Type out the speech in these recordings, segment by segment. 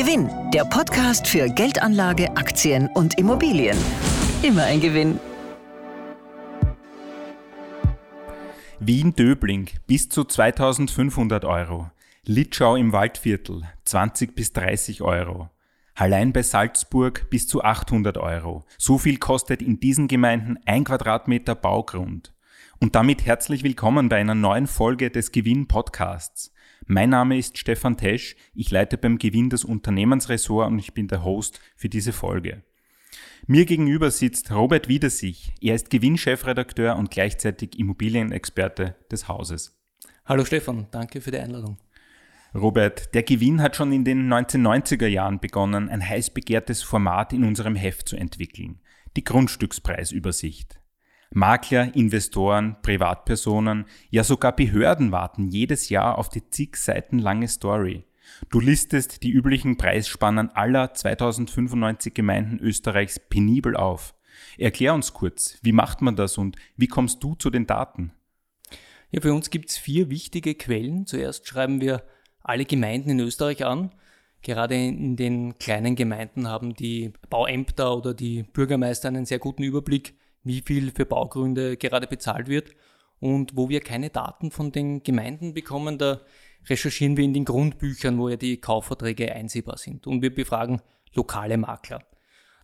Gewinn, der Podcast für Geldanlage, Aktien und Immobilien. Immer ein Gewinn. Wien-Döbling bis zu 2500 Euro. Litschau im Waldviertel 20 bis 30 Euro. Hallein bei Salzburg bis zu 800 Euro. So viel kostet in diesen Gemeinden ein Quadratmeter Baugrund. Und damit herzlich willkommen bei einer neuen Folge des Gewinn Podcasts. Mein Name ist Stefan Tesch, ich leite beim Gewinn das Unternehmensressort und ich bin der Host für diese Folge. Mir gegenüber sitzt Robert Wiedersich. Er ist Gewinnchefredakteur und gleichzeitig Immobilienexperte des Hauses. Hallo Stefan, danke für die Einladung. Robert, der Gewinn hat schon in den 1990er Jahren begonnen, ein heiß begehrtes Format in unserem Heft zu entwickeln. Die Grundstückspreisübersicht. Makler, Investoren, Privatpersonen, ja sogar Behörden warten jedes Jahr auf die zig Seiten lange Story. Du listest die üblichen Preisspannen aller 2095 Gemeinden Österreichs penibel auf. Erklär uns kurz, wie macht man das und wie kommst du zu den Daten? Ja, für uns gibt es vier wichtige Quellen. Zuerst schreiben wir alle Gemeinden in Österreich an. Gerade in den kleinen Gemeinden haben die Bauämter oder die Bürgermeister einen sehr guten Überblick wie viel für Baugründe gerade bezahlt wird. Und wo wir keine Daten von den Gemeinden bekommen, da recherchieren wir in den Grundbüchern, wo ja die Kaufverträge einsehbar sind. Und wir befragen lokale Makler.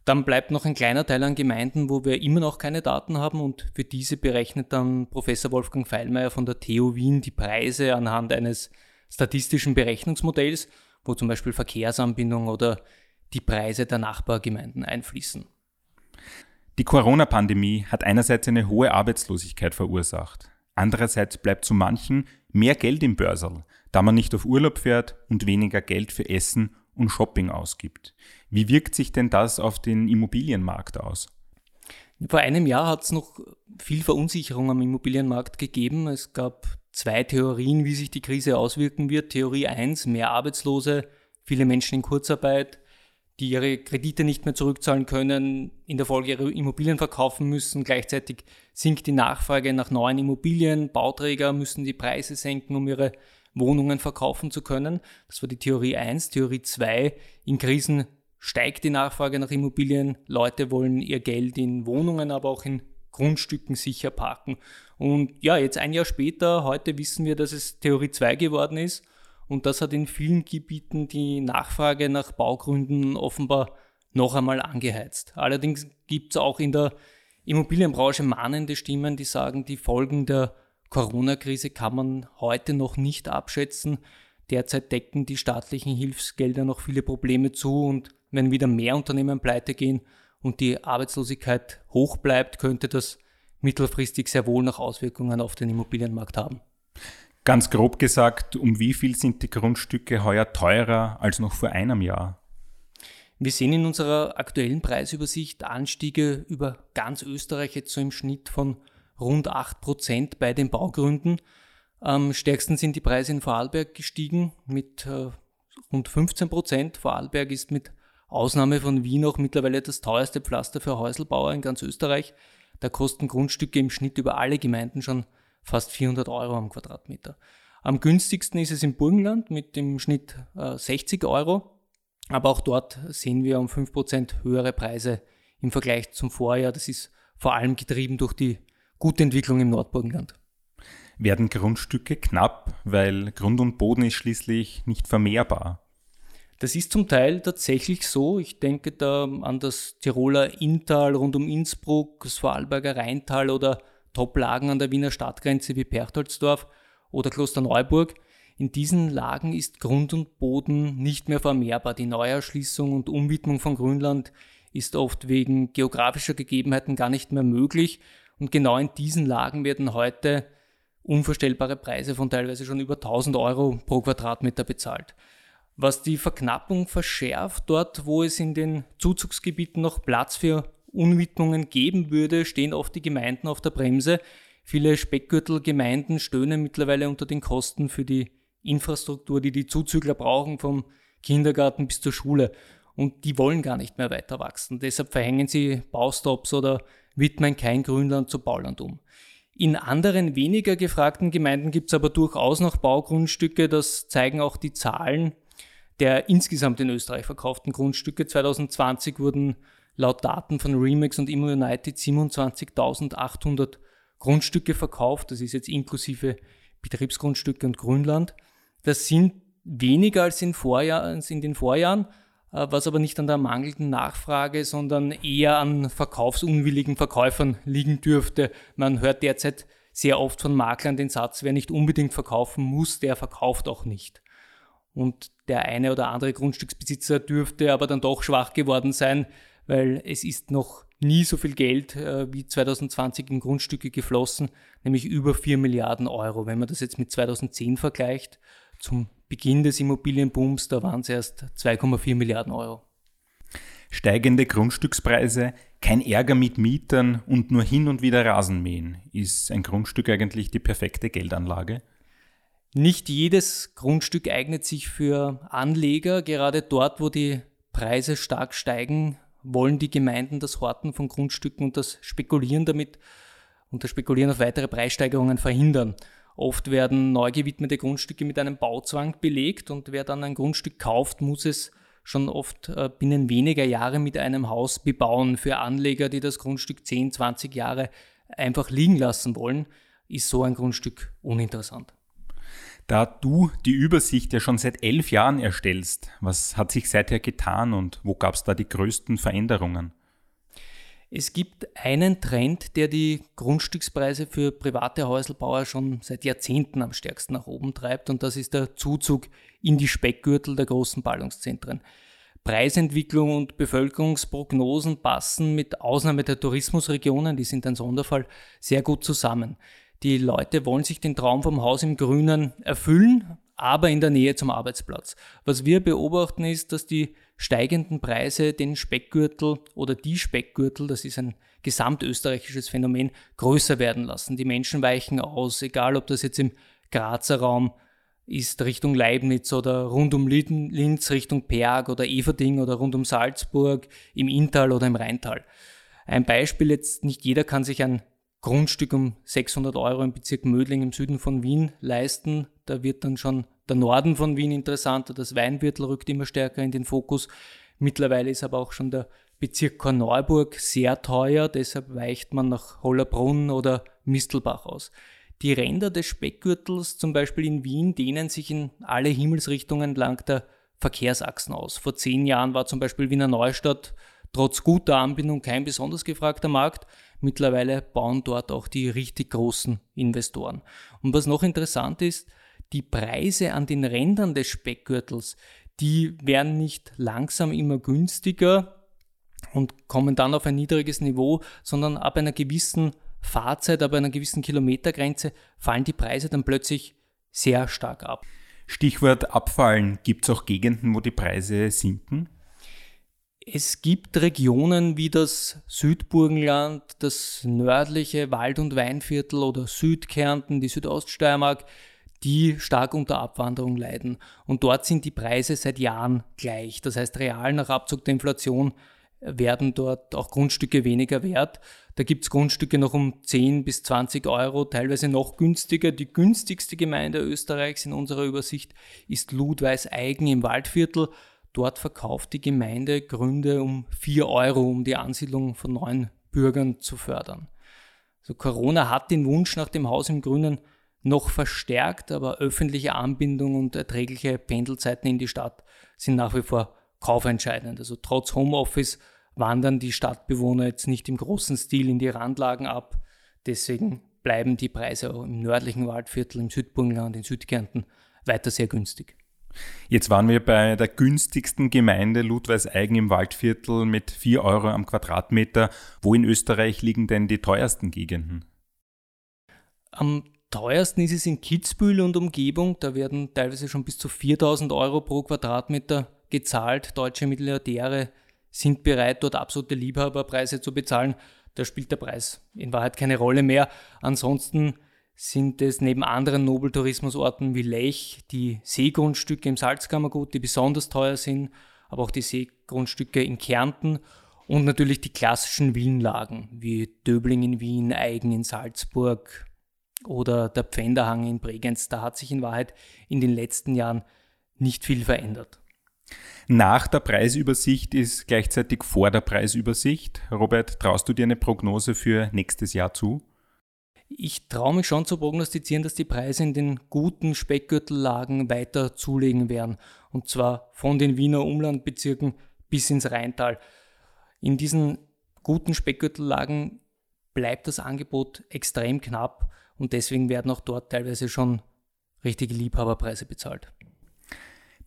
Dann bleibt noch ein kleiner Teil an Gemeinden, wo wir immer noch keine Daten haben und für diese berechnet dann Professor Wolfgang Feilmeier von der TU Wien die Preise anhand eines statistischen Berechnungsmodells, wo zum Beispiel Verkehrsanbindung oder die Preise der Nachbargemeinden einfließen. Die Corona-Pandemie hat einerseits eine hohe Arbeitslosigkeit verursacht. Andererseits bleibt zu manchen mehr Geld im Börserl, da man nicht auf Urlaub fährt und weniger Geld für Essen und Shopping ausgibt. Wie wirkt sich denn das auf den Immobilienmarkt aus? Vor einem Jahr hat es noch viel Verunsicherung am Immobilienmarkt gegeben. Es gab zwei Theorien, wie sich die Krise auswirken wird. Theorie 1, mehr Arbeitslose, viele Menschen in Kurzarbeit die ihre Kredite nicht mehr zurückzahlen können, in der Folge ihre Immobilien verkaufen müssen. Gleichzeitig sinkt die Nachfrage nach neuen Immobilien. Bauträger müssen die Preise senken, um ihre Wohnungen verkaufen zu können. Das war die Theorie 1. Theorie 2. In Krisen steigt die Nachfrage nach Immobilien. Leute wollen ihr Geld in Wohnungen, aber auch in Grundstücken sicher parken. Und ja, jetzt ein Jahr später, heute wissen wir, dass es Theorie 2 geworden ist. Und das hat in vielen Gebieten die Nachfrage nach Baugründen offenbar noch einmal angeheizt. Allerdings gibt es auch in der Immobilienbranche mahnende Stimmen, die sagen, die Folgen der Corona-Krise kann man heute noch nicht abschätzen. Derzeit decken die staatlichen Hilfsgelder noch viele Probleme zu und wenn wieder mehr Unternehmen pleite gehen und die Arbeitslosigkeit hoch bleibt, könnte das mittelfristig sehr wohl noch Auswirkungen auf den Immobilienmarkt haben. Ganz grob gesagt, um wie viel sind die Grundstücke heuer teurer als noch vor einem Jahr? Wir sehen in unserer aktuellen Preisübersicht Anstiege über ganz Österreich jetzt so im Schnitt von rund 8% bei den Baugründen. Am stärksten sind die Preise in Vorarlberg gestiegen mit äh, rund 15%. Vorarlberg ist mit Ausnahme von Wien auch mittlerweile das teuerste Pflaster für Häuselbauer in ganz Österreich. Da kosten Grundstücke im Schnitt über alle Gemeinden schon fast 400 Euro am Quadratmeter. Am günstigsten ist es im Burgenland mit dem Schnitt äh, 60 Euro, aber auch dort sehen wir um 5% höhere Preise im Vergleich zum Vorjahr. Das ist vor allem getrieben durch die gute Entwicklung im Nordburgenland. Werden Grundstücke knapp, weil Grund und Boden ist schließlich nicht vermehrbar? Das ist zum Teil tatsächlich so. Ich denke da an das Tiroler Inntal rund um Innsbruck, das Vorarlberger Rheintal oder Top-Lagen an der Wiener Stadtgrenze wie Perchtoldsdorf oder Klosterneuburg. In diesen Lagen ist Grund und Boden nicht mehr vermehrbar. Die Neuerschließung und Umwidmung von Grünland ist oft wegen geografischer Gegebenheiten gar nicht mehr möglich. Und genau in diesen Lagen werden heute unvorstellbare Preise von teilweise schon über 1000 Euro pro Quadratmeter bezahlt. Was die Verknappung verschärft, dort wo es in den Zuzugsgebieten noch Platz für Unwidmungen geben würde, stehen oft die Gemeinden auf der Bremse. Viele Speckgürtelgemeinden stöhnen mittlerweile unter den Kosten für die Infrastruktur, die die Zuzügler brauchen, vom Kindergarten bis zur Schule. Und die wollen gar nicht mehr weiter wachsen. Deshalb verhängen sie Baustops oder widmen kein Grünland zu Bauland um. In anderen weniger gefragten Gemeinden gibt es aber durchaus noch Baugrundstücke, das zeigen auch die Zahlen der insgesamt in Österreich verkauften Grundstücke. 2020 wurden laut Daten von Remax und Immo United 27.800 Grundstücke verkauft. Das ist jetzt inklusive Betriebsgrundstücke und Grünland. Das sind weniger als in, Vorjahr, in den Vorjahren, äh, was aber nicht an der mangelnden Nachfrage, sondern eher an verkaufsunwilligen Verkäufern liegen dürfte. Man hört derzeit sehr oft von Maklern den Satz, wer nicht unbedingt verkaufen muss, der verkauft auch nicht. Und der eine oder andere Grundstücksbesitzer dürfte aber dann doch schwach geworden sein, weil es ist noch nie so viel Geld äh, wie 2020 in Grundstücke geflossen, nämlich über 4 Milliarden Euro. Wenn man das jetzt mit 2010 vergleicht, zum Beginn des Immobilienbooms, da waren es erst 2,4 Milliarden Euro. Steigende Grundstückspreise, kein Ärger mit Mietern und nur hin und wieder Rasenmähen. Ist ein Grundstück eigentlich die perfekte Geldanlage? Nicht jedes Grundstück eignet sich für Anleger. Gerade dort, wo die Preise stark steigen, wollen die Gemeinden das Horten von Grundstücken und das Spekulieren damit und das Spekulieren auf weitere Preissteigerungen verhindern. Oft werden neu gewidmete Grundstücke mit einem Bauzwang belegt und wer dann ein Grundstück kauft, muss es schon oft äh, binnen weniger Jahre mit einem Haus bebauen. Für Anleger, die das Grundstück 10, 20 Jahre einfach liegen lassen wollen, ist so ein Grundstück uninteressant. Da du die Übersicht ja schon seit elf Jahren erstellst, was hat sich seither getan und wo gab es da die größten Veränderungen? Es gibt einen Trend, der die Grundstückspreise für private Häuselbauer schon seit Jahrzehnten am stärksten nach oben treibt und das ist der Zuzug in die Speckgürtel der großen Ballungszentren. Preisentwicklung und Bevölkerungsprognosen passen mit Ausnahme der Tourismusregionen, die sind ein Sonderfall, sehr gut zusammen. Die Leute wollen sich den Traum vom Haus im Grünen erfüllen, aber in der Nähe zum Arbeitsplatz. Was wir beobachten ist, dass die steigenden Preise den Speckgürtel oder die Speckgürtel, das ist ein gesamtösterreichisches Phänomen, größer werden lassen. Die Menschen weichen aus, egal ob das jetzt im Grazer Raum ist Richtung Leibniz oder rund um Linz Richtung Perg oder Everding oder rund um Salzburg, im Inntal oder im Rheintal. Ein Beispiel jetzt, nicht jeder kann sich ein Grundstück um 600 Euro im Bezirk Mödling im Süden von Wien leisten. Da wird dann schon der Norden von Wien interessanter, das Weinviertel rückt immer stärker in den Fokus. Mittlerweile ist aber auch schon der Bezirk Korneuburg sehr teuer, deshalb weicht man nach Hollerbrunn oder Mistelbach aus. Die Ränder des Speckgürtels, zum Beispiel in Wien, dehnen sich in alle Himmelsrichtungen entlang der Verkehrsachsen aus. Vor zehn Jahren war zum Beispiel Wiener Neustadt trotz guter Anbindung kein besonders gefragter Markt. Mittlerweile bauen dort auch die richtig großen Investoren. Und was noch interessant ist, die Preise an den Rändern des Speckgürtels, die werden nicht langsam immer günstiger und kommen dann auf ein niedriges Niveau, sondern ab einer gewissen Fahrzeit, ab einer gewissen Kilometergrenze fallen die Preise dann plötzlich sehr stark ab. Stichwort abfallen. Gibt es auch Gegenden, wo die Preise sinken? Es gibt Regionen wie das Südburgenland, das nördliche Wald- und Weinviertel oder Südkärnten, die Südoststeiermark, die stark unter Abwanderung leiden. Und dort sind die Preise seit Jahren gleich. Das heißt, real nach Abzug der Inflation werden dort auch Grundstücke weniger wert. Da gibt es Grundstücke noch um 10 bis 20 Euro, teilweise noch günstiger. Die günstigste Gemeinde Österreichs in unserer Übersicht ist Ludweis-Eigen im Waldviertel. Dort verkauft die Gemeinde Gründe um 4 Euro, um die Ansiedlung von neuen Bürgern zu fördern. Also Corona hat den Wunsch nach dem Haus im Grünen noch verstärkt, aber öffentliche Anbindung und erträgliche Pendelzeiten in die Stadt sind nach wie vor kaufentscheidend. Also trotz Homeoffice wandern die Stadtbewohner jetzt nicht im großen Stil in die Randlagen ab. Deswegen bleiben die Preise auch im nördlichen Waldviertel, im Südburgenland, in Südkärnten weiter sehr günstig. Jetzt waren wir bei der günstigsten Gemeinde Ludweis-Eigen im Waldviertel mit 4 Euro am Quadratmeter. Wo in Österreich liegen denn die teuersten Gegenden? Am teuersten ist es in Kitzbühel und Umgebung. Da werden teilweise schon bis zu 4000 Euro pro Quadratmeter gezahlt. Deutsche Milliardäre sind bereit, dort absolute Liebhaberpreise zu bezahlen. Da spielt der Preis in Wahrheit keine Rolle mehr. Ansonsten sind es neben anderen Nobeltourismusorten wie Lech die Seegrundstücke im Salzkammergut, die besonders teuer sind, aber auch die Seegrundstücke in Kärnten und natürlich die klassischen Villenlagen wie Döbling in Wien, Eigen in Salzburg oder der Pfänderhang in Bregenz. Da hat sich in Wahrheit in den letzten Jahren nicht viel verändert. Nach der Preisübersicht ist gleichzeitig vor der Preisübersicht. Robert, traust du dir eine Prognose für nächstes Jahr zu? Ich traue mich schon zu prognostizieren, dass die Preise in den guten Speckgürtellagen weiter zulegen werden. Und zwar von den Wiener Umlandbezirken bis ins Rheintal. In diesen guten Speckgürtellagen bleibt das Angebot extrem knapp und deswegen werden auch dort teilweise schon richtige Liebhaberpreise bezahlt.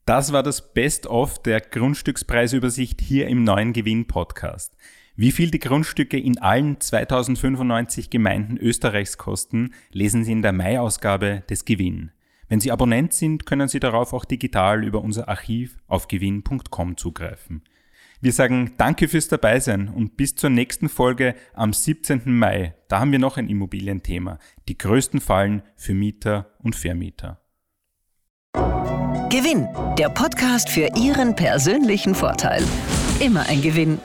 Das war das Best-of der Grundstückspreisübersicht hier im neuen Gewinn-Podcast. Wie viel die Grundstücke in allen 2095 Gemeinden Österreichs kosten, lesen Sie in der Mai-Ausgabe des Gewinn. Wenn Sie Abonnent sind, können Sie darauf auch digital über unser Archiv auf gewinn.com zugreifen. Wir sagen Danke fürs Dabeisein und bis zur nächsten Folge am 17. Mai. Da haben wir noch ein Immobilienthema. Die größten Fallen für Mieter und Vermieter. Gewinn, der Podcast für Ihren persönlichen Vorteil. Immer ein Gewinn.